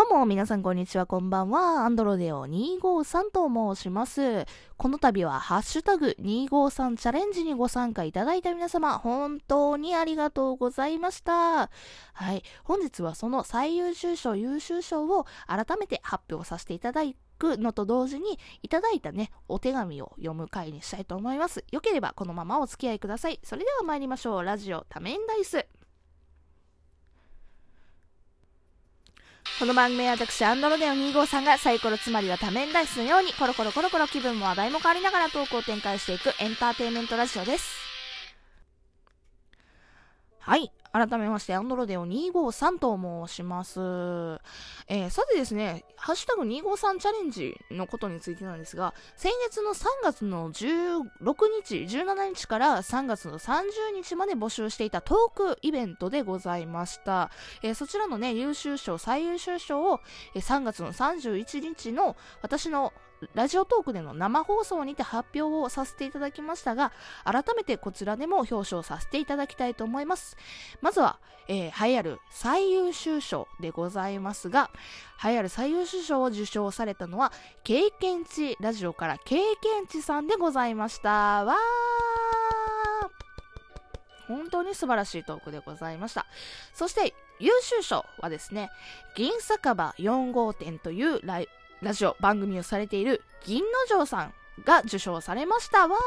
どうも、皆さんこんにちは、こんばんは。アンドロデオ253と申します。この度は、ハッシュタグ253チャレンジにご参加いただいた皆様、本当にありがとうございました。はい。本日はその最優秀賞、優秀賞を改めて発表させていただくのと同時に、いただいたね、お手紙を読む回にしたいと思います。よければこのままお付き合いください。それでは参りましょう。ラジオ多面ダイス。この番組は私、アンドロデオ2号さんがサイコロつまりは多面ダイスのようにコロコロコロコロ気分も話題も変わりながらトークを展開していくエンターテインメントラジオです。はい。改めまして、アンドロデオ253と申します。えー、さてですね、ハッシュタグ253チャレンジのことについてなんですが、先月の3月の16日、17日から3月の30日まで募集していたトークイベントでございました。えー、そちらのね、優秀賞、最優秀賞を、えー、3月の31日の私のラジオトークでの生放送にて発表をさせていただきましたが、改めてこちらでも表彰させていただきたいと思います。まずは、えー、栄えある最優秀賞でございますが、栄えある最優秀賞を受賞されたのは、経験値ラジオから経験値さんでございました。わー本当に素晴らしいトークでございました。そして、優秀賞はですね、銀酒場4号店というライラジオ番組をされている銀之丞さんが受賞されました。わー。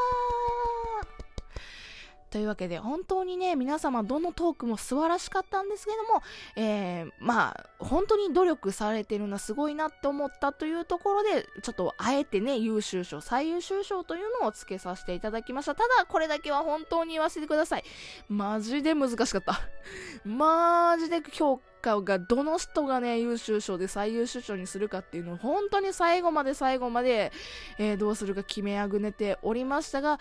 というわけで本当にね皆様どのトークも素晴らしかったんですけども、えー、まあ本当に努力されてるのはすごいなって思ったというところでちょっとあえてね優秀賞最優秀賞というのをつけさせていただきました。ただこれだけは本当に言わせてください。マジで難しかった。マジで評価がどの人がね優秀賞で最優秀賞にするかっていうのを本当に最後まで最後まで、えー、どうするか決めあぐねておりましたが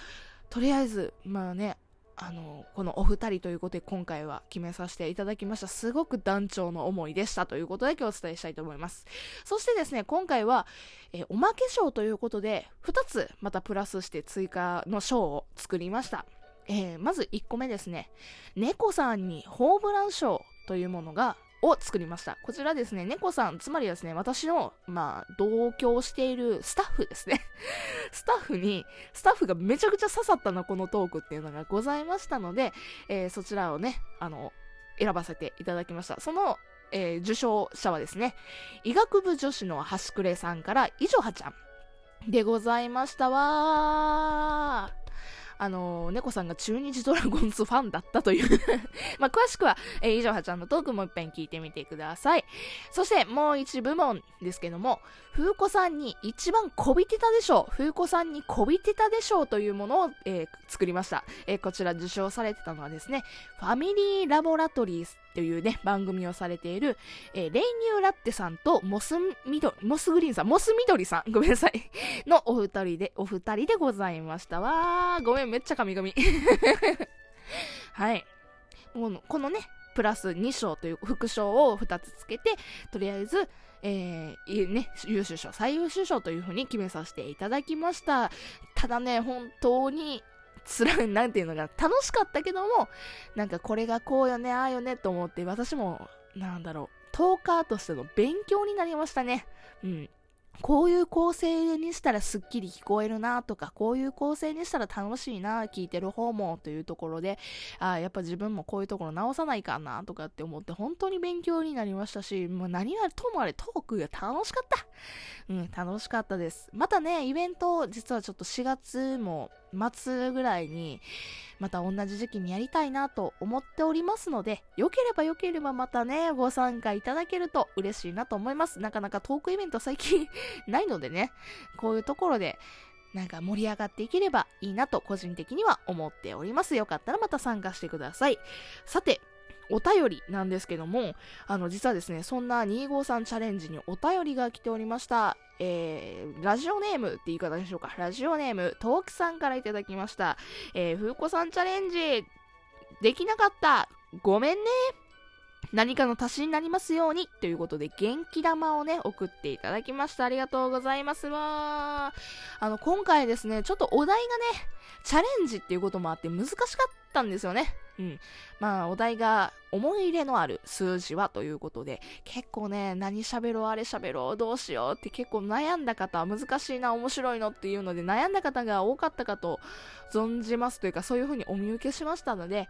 とりあえずまあねあのこのお二人ということで今回は決めさせていただきました。すごく団長の思いでしたということで今日お伝えしたいと思います。そしてですね今回は、えおまけ賞ということで2つまたプラスして追加の賞を作りました。えー、まず1個目ですね。猫さんにホームラン賞というものがを作りました。こちらですね、猫さん、つまりですね、私の、まあ、同居しているスタッフですね。スタッフに、スタッフがめちゃくちゃ刺さったの、このトークっていうのがございましたので、えー、そちらをね、あの、選ばせていただきました。その、えー、受賞者はですね、医学部女子の端くれさんから、いじょはちゃんでございましたわー。あのー、猫さんが中日ドラゴンズファンだったという まあ、詳しくは、えー、以上はちゃんのトークもいっぺん聞いてみてください。そして、もう一部門ですけども、風子さんに一番こびてたでしょう。風子さんにこびてたでしょうというものを、えー、作りました。えこちら受賞されてたのはですね、ファミリーラボラトリーというね、番組をされている、えー、レイニューラッテさんとモスミド、モスグリーンさん、モスミドリさん、ごめんなさい、のお二人で、お二人でございましたわー。ごめん、めっちゃ神々。はい。もうこのね、プラス2賞という副賞を2つつけて、とりあえず、えー、ね、優秀賞、最優秀賞というふうに決めさせていただきました。ただね、本当につらい、なんていうのが楽しかったけども、なんかこれがこうよね、ああよねと思って、私も、なんだろう、トーカーとしての勉強になりましたね。うん。こういう構成にしたらすっきり聞こえるなとか、こういう構成にしたら楽しいな、聞いてる方もというところで、あやっぱ自分もこういうところ直さないかなとかって思って本当に勉強になりましたし、もう何はともあれトークが楽しかった。うん、楽しかったです。またね、イベント、実はちょっと4月も末ぐらいに、また同じ時期にやりたいなと思っておりますので、良ければ良ければまたね、ご参加いただけると嬉しいなと思います。なかなかトークイベント最近 ないのでね、こういうところで、なんか盛り上がっていければいいなと個人的には思っております。よかったらまた参加してください。さて、お便りなんですけども、あの、実はですね、そんな253チャレンジにお便りが来ておりました。えー、ラジオネームって言い方でしょうか。ラジオネーム、トークさんからいただきました。えー、ふうこさんチャレンジ、できなかった。ごめんね。何かの足しになりますようにということで元気玉をね送っていただきましたありがとうございますわあの今回ですねちょっとお題がねチャレンジっていうこともあって難しかったんですよねうんまあお題が思い入れのある数字はということで、結構ね、何喋ろう、あれ喋ろう、どうしようって結構悩んだ方、難しいな、面白いのっていうので悩んだ方が多かったかと存じますというか、そういう風にお見受けしましたので、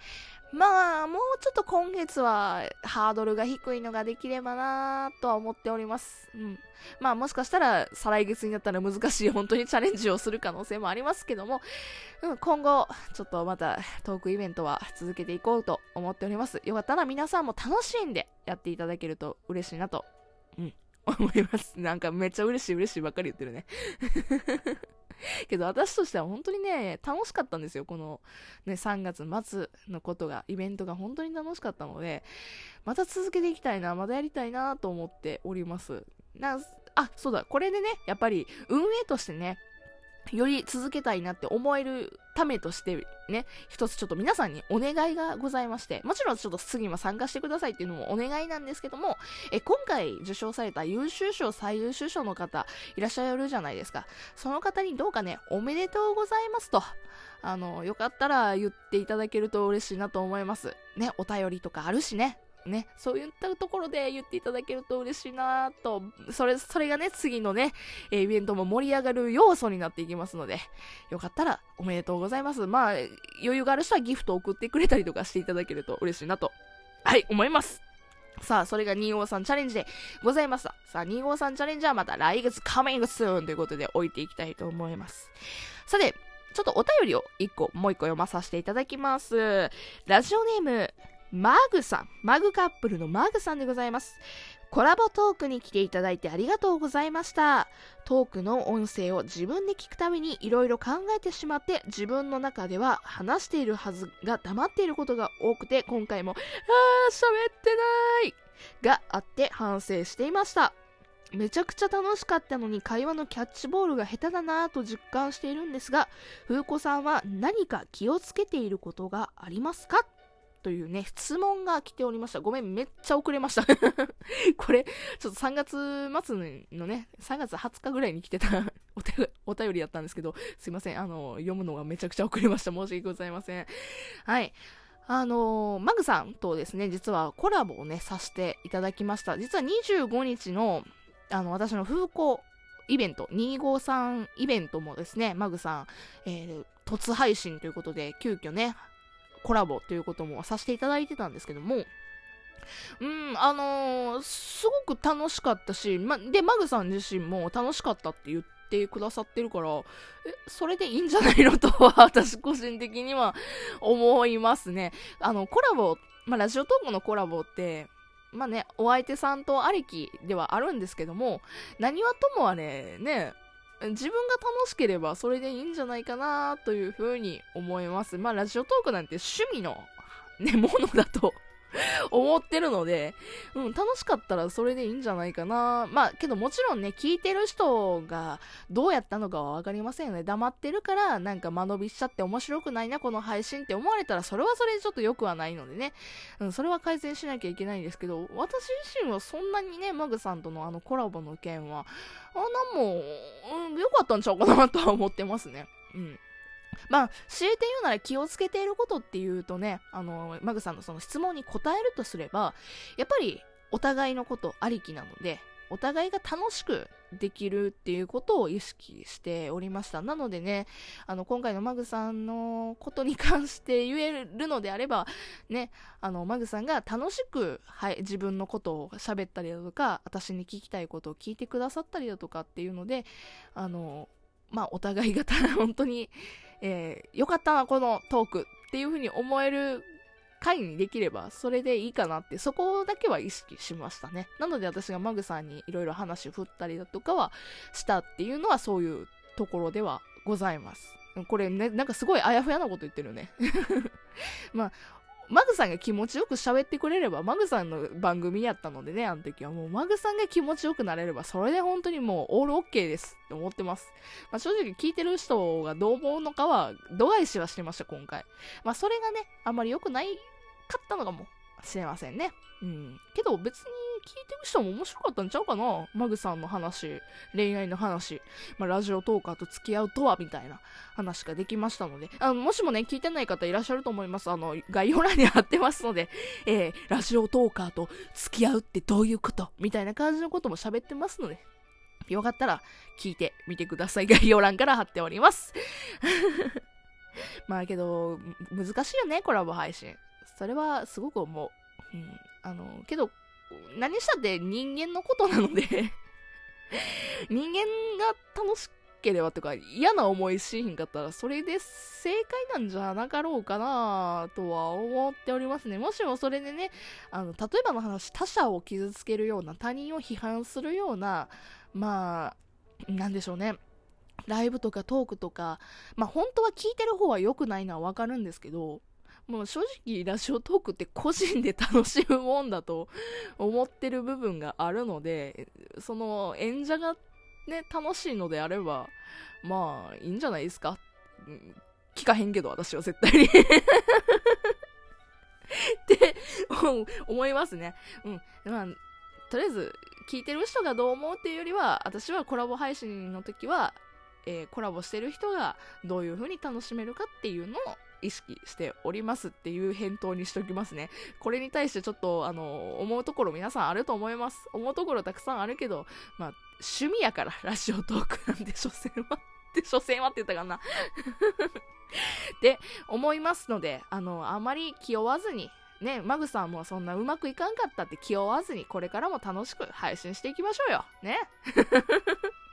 まあ、もうちょっと今月はハードルが低いのができればなとは思っております。うん。まあもしかしたら再来月になったら難しい本当にチャレンジをする可能性もありますけども、うん、今後ちょっとまたトークイベントは続けけていこうと思っております。よかったら皆さんも楽しんでやっていただけると嬉しいなと、うん、思います。なんかめっちゃ嬉しい嬉しいばっかり言ってるね。けど私としては本当にね、楽しかったんですよ。このね、3月末のことが、イベントが本当に楽しかったので、また続けていきたいな、またやりたいなと思っております。な、あ、そうだ、これでね、やっぱり運営としてね、より続けたいなって思えるためとしてね、一つちょっと皆さんにお願いがございまして、もちろんちょっと次も参加してくださいっていうのもお願いなんですけども、え今回受賞された優秀賞、最優秀賞の方いらっしゃるじゃないですか。その方にどうかね、おめでとうございますと、あの、よかったら言っていただけると嬉しいなと思います。ね、お便りとかあるしね。ね、そういったところで言っていただけると嬉しいなと、それ、それがね、次のね、イベントも盛り上がる要素になっていきますので、よかったらおめでとうございます。まあ、余裕がある人はギフト送ってくれたりとかしていただけると嬉しいなと、はい、思います。さあ、それが253チャレンジでございました。さあ、253チャレンジはまた来月 coming soon ということで置いていきたいと思います。さて、ちょっとお便りを1個、もう1個読まさせていただきます。ラジオネーム、マグさん、マグカップルのマグさんでございます。コラボトークに来ていただいてありがとうございました。トークの音声を自分で聞くためにいろいろ考えてしまって自分の中では話しているはずが黙っていることが多くて今回も、あー、喋ってないがあって反省していました。めちゃくちゃ楽しかったのに会話のキャッチボールが下手だなぁと実感しているんですが、風子さんは何か気をつけていることがありますか？というね、質問が来ておりました。ごめん、めっちゃ遅れました。これ、ちょっと3月末のね、3月20日ぐらいに来てた お便りだったんですけど、すいません。あの、読むのがめちゃくちゃ遅れました。申し訳ございません。はい。あのー、マグさんとですね、実はコラボをね、させていただきました。実は25日の、あの、私の風光イベント、253イベントもですね、マグさん、えー、突配信ということで、急遽ね、コラボということもさせていただいてたんですけども、うん、あのー、すごく楽しかったし、ま、で、マグさん自身も楽しかったって言ってくださってるから、え、それでいいんじゃないの？とは、私個人的には思いますね。あの、コラボ、まラジオトークのコラボって、まあね、お相手さんとありきではあるんですけども、何はともあれ、ね、自分が楽しければそれでいいんじゃないかなというふうに思います。まあ、ラジオトークなんて趣味の、ね、ものだと 思ってるので、うん、楽しかったらそれでいいんじゃないかな。まあ、けどもちろんね、聞いてる人がどうやったのかはわかりませんよね。黙ってるから、なんか間延びしちゃって面白くないな、この配信って思われたら、それはそれでちょっと良くはないのでね。うん、それは改善しなきゃいけないんですけど、私自身はそんなにね、マグさんとのあのコラボの件は、あ、なんも、うん、良かったんちゃうかなとは思ってますね。うん。まあ、強いて言うなら気をつけていることっていうとね、あの、マグさんのその質問に答えるとすれば、やっぱりお互いのことありきなので、お互いが楽しくできるっていうことを意識しておりました。なのでね、あの、今回のマグさんのことに関して言えるのであれば、ね、あの、マグさんが楽しく、はい、自分のことを喋ったりだとか、私に聞きたいことを聞いてくださったりだとかっていうので、あの、まあ、お互いが本当に、えー、よかったな、このトークっていうふうに思える回にできれば、それでいいかなって、そこだけは意識しましたね。なので私がマグさんにいろいろ話振ったりだとかはしたっていうのはそういうところではございます。これね、なんかすごいあやふやなこと言ってるね。まあ、マグさんが気持ちよく喋ってくれれば、マグさんの番組やったのでね、あの時はもうマグさんが気持ちよくなれれば、それで本当にもうオールオッケーですって思ってます。まあ、正直聞いてる人がどう思うのかは、度外視はしてました、今回。まあ、それがね、あんまり良くないかったのかもしれませんね。うん。けど別に聞いてる人も面白かったんちゃうかな？マグさんの話、恋愛の話、まあ、ラジオトーカーと付き合うとはみたいな話ができましたので、あのもしもね、聞いてない方いらっしゃると思います。あの、概要欄に貼ってますので、えー、ラジオトーカーと付き合うってどういうこと？みたいな感じのことも喋ってますので、よかったら聞いてみてください。概要欄から貼っております。まあけど、難しいよね、コラボ配信。それはすごく思う。うん。あの、けど、何したって人間のことなので 人間が楽しければとか嫌な思いしひんかったらそれで正解なんじゃなかろうかなとは思っておりますね。もしもそれでね、あの、例えばの話、他者を傷つけるような、他人を批判するような、まあ、なんでしょうね。ライブとかトークとか、まあ本当は聞いてる方は良くないのはわかるんですけど、もう正直ラジオトークって個人で楽しむもんだと思ってる部分があるので、その演者がね、楽しいのであれば、まあいいんじゃないですか。聞かへんけど私は絶対に って思いますね。うん。まあ、とりあえず聞いてる人がどう思うっていうよりは、私はコラボ配信の時は、えー、コラボしてる人がどういう風に楽しめるかっていうのを意識しておりますっていう返答にしときますね。これに対してちょっと、あの、思うところ皆さんあると思います。思うところたくさんあるけど、まあ、趣味やから、ラジオトークなんで、所詮は。って所詮はって言ったかな で、思いますので、あの、あまり気負わずに、ね、マグさんもそんなうまくいかんかったって気負わずに、これからも楽しく配信していきましょうよ。ね。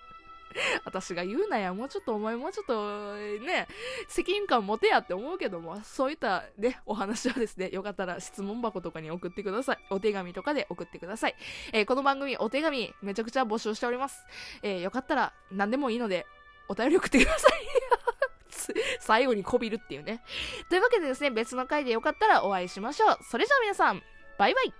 私が言うなや、もうちょっとお前もうちょっとね、責任感持てやって思うけども、そういったね、お話はですね、よかったら質問箱とかに送ってください。お手紙とかで送ってください。えー、この番組、お手紙めちゃくちゃ募集しております。えー、よかったら何でもいいので、お便り送ってください。最後にこびるっていうね。というわけでですね、別の回でよかったらお会いしましょう。それじゃあ皆さん、バイバイ